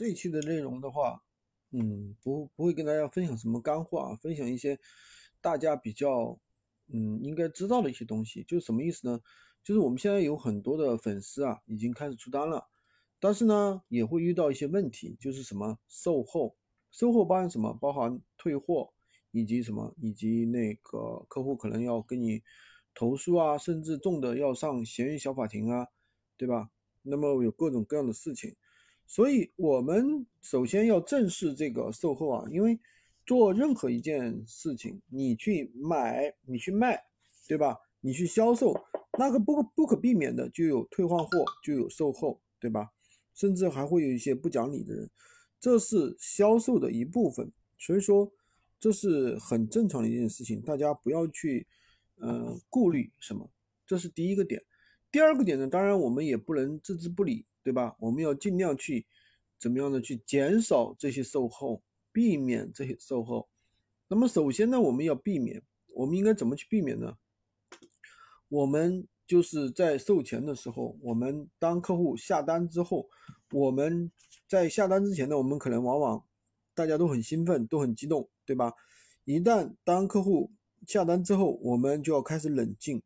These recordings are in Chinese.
这一期的内容的话，嗯，不不会跟大家分享什么干货啊，分享一些大家比较嗯应该知道的一些东西。就是什么意思呢？就是我们现在有很多的粉丝啊，已经开始出单了，但是呢，也会遇到一些问题，就是什么售后，售后包含什么？包含退货，以及什么？以及那个客户可能要跟你投诉啊，甚至重的要上闲鱼小法庭啊，对吧？那么有各种各样的事情。所以，我们首先要正视这个售后啊，因为做任何一件事情，你去买，你去卖，对吧？你去销售，那个不不可避免的就有退换货，就有售后，对吧？甚至还会有一些不讲理的人，这是销售的一部分。所以说，这是很正常的一件事情，大家不要去，呃，顾虑什么，这是第一个点。第二个点呢，当然我们也不能置之不理。对吧？我们要尽量去怎么样的去减少这些售后，避免这些售后。那么首先呢，我们要避免，我们应该怎么去避免呢？我们就是在售前的时候，我们当客户下单之后，我们在下单之前呢，我们可能往往大家都很兴奋，都很激动，对吧？一旦当客户下单之后，我们就要开始冷静，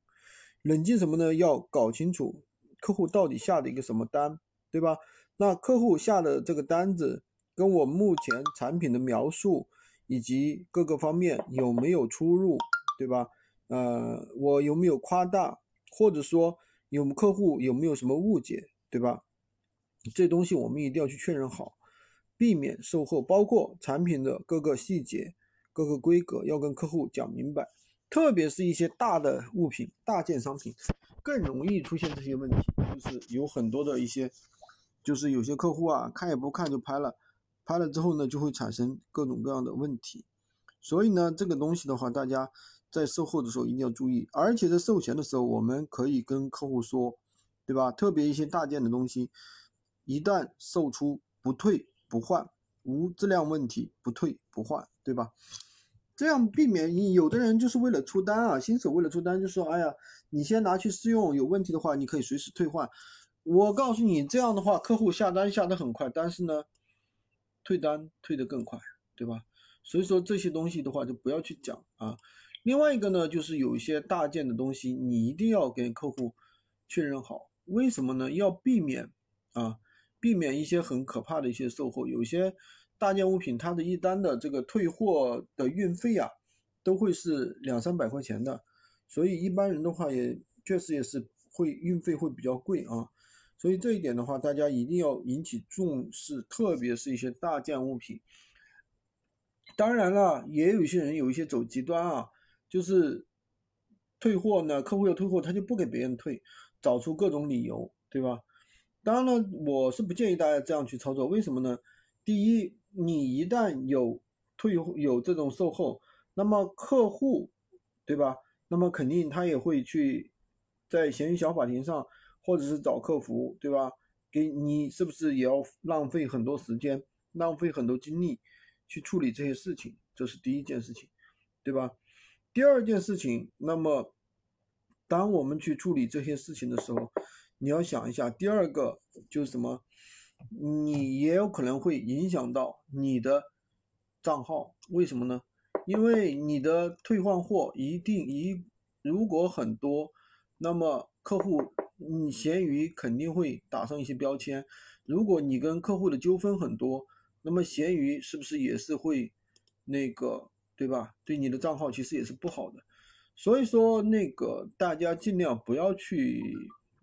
冷静什么呢？要搞清楚客户到底下的一个什么单。对吧？那客户下的这个单子跟我目前产品的描述以及各个方面有没有出入？对吧？呃，我有没有夸大，或者说有客户有没有什么误解？对吧？这东西我们一定要去确认好，避免售后，包括产品的各个细节、各个规格要跟客户讲明白。特别是一些大的物品、大件商品，更容易出现这些问题，就是有很多的一些。就是有些客户啊，看也不看就拍了，拍了之后呢，就会产生各种各样的问题。所以呢，这个东西的话，大家在售后的时候一定要注意，而且在售前的时候，我们可以跟客户说，对吧？特别一些大件的东西，一旦售出不退不换，无质量问题不退不换，对吧？这样避免你有的人就是为了出单啊，新手为了出单就说，哎呀，你先拿去试用，有问题的话你可以随时退换。我告诉你，这样的话，客户下单下得很快，但是呢，退单退得更快，对吧？所以说这些东西的话，就不要去讲啊。另外一个呢，就是有一些大件的东西，你一定要跟客户确认好。为什么呢？要避免啊，避免一些很可怕的一些售后。有些大件物品，它的一单的这个退货的运费啊，都会是两三百块钱的，所以一般人的话，也确实也是会运费会比较贵啊。所以这一点的话，大家一定要引起重视，特别是一些大件物品。当然了，也有一些人有一些走极端啊，就是退货呢，客户要退货，他就不给别人退，找出各种理由，对吧？当然了，我是不建议大家这样去操作。为什么呢？第一，你一旦有退有这种售后，那么客户，对吧？那么肯定他也会去在闲鱼小法庭上。或者是找客服，对吧？给你是不是也要浪费很多时间，浪费很多精力去处理这些事情？这是第一件事情，对吧？第二件事情，那么当我们去处理这些事情的时候，你要想一下，第二个就是什么？你也有可能会影响到你的账号，为什么呢？因为你的退换货一定一如果很多，那么客户。你闲鱼肯定会打上一些标签，如果你跟客户的纠纷很多，那么闲鱼是不是也是会那个对吧？对你的账号其实也是不好的，所以说那个大家尽量不要去，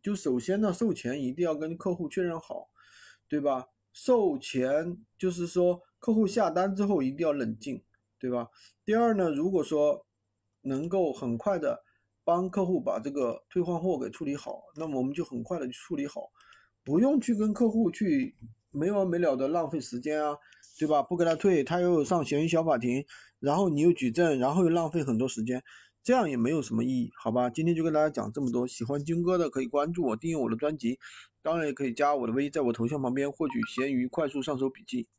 就首先呢，售前一定要跟客户确认好，对吧？售前就是说客户下单之后一定要冷静，对吧？第二呢，如果说能够很快的。帮客户把这个退换货给处理好，那么我们就很快的去处理好，不用去跟客户去没完没了的浪费时间啊，对吧？不给他退，他又上闲鱼小法庭，然后你又举证，然后又浪费很多时间，这样也没有什么意义，好吧？今天就跟大家讲这么多，喜欢军哥的可以关注我，订阅我的专辑，当然也可以加我的微，在我头像旁边获取闲鱼快速上手笔记。